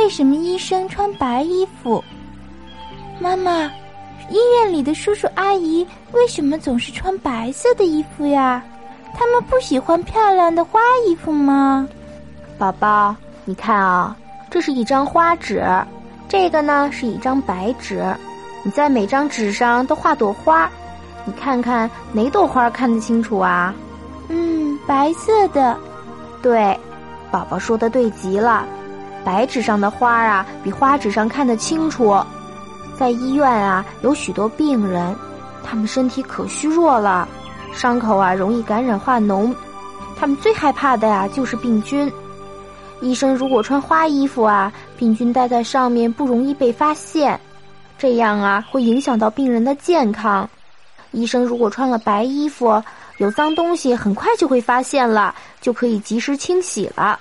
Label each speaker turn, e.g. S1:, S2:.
S1: 为什么医生穿白衣服？妈妈，医院里的叔叔阿姨为什么总是穿白色的衣服呀？他们不喜欢漂亮的花衣服吗？
S2: 宝宝，你看啊，这是一张花纸，这个呢是一张白纸。你在每张纸上都画朵花，你看看哪朵花看得清楚啊？
S1: 嗯，白色的。
S2: 对，宝宝说的对极了。白纸上的花啊，比花纸上看得清楚。在医院啊，有许多病人，他们身体可虚弱了，伤口啊容易感染化脓，他们最害怕的呀就是病菌。医生如果穿花衣服啊，病菌待在上面不容易被发现。这样啊，会影响到病人的健康。医生如果穿了白衣服，有脏东西很快就会发现了，就可以及时清洗了。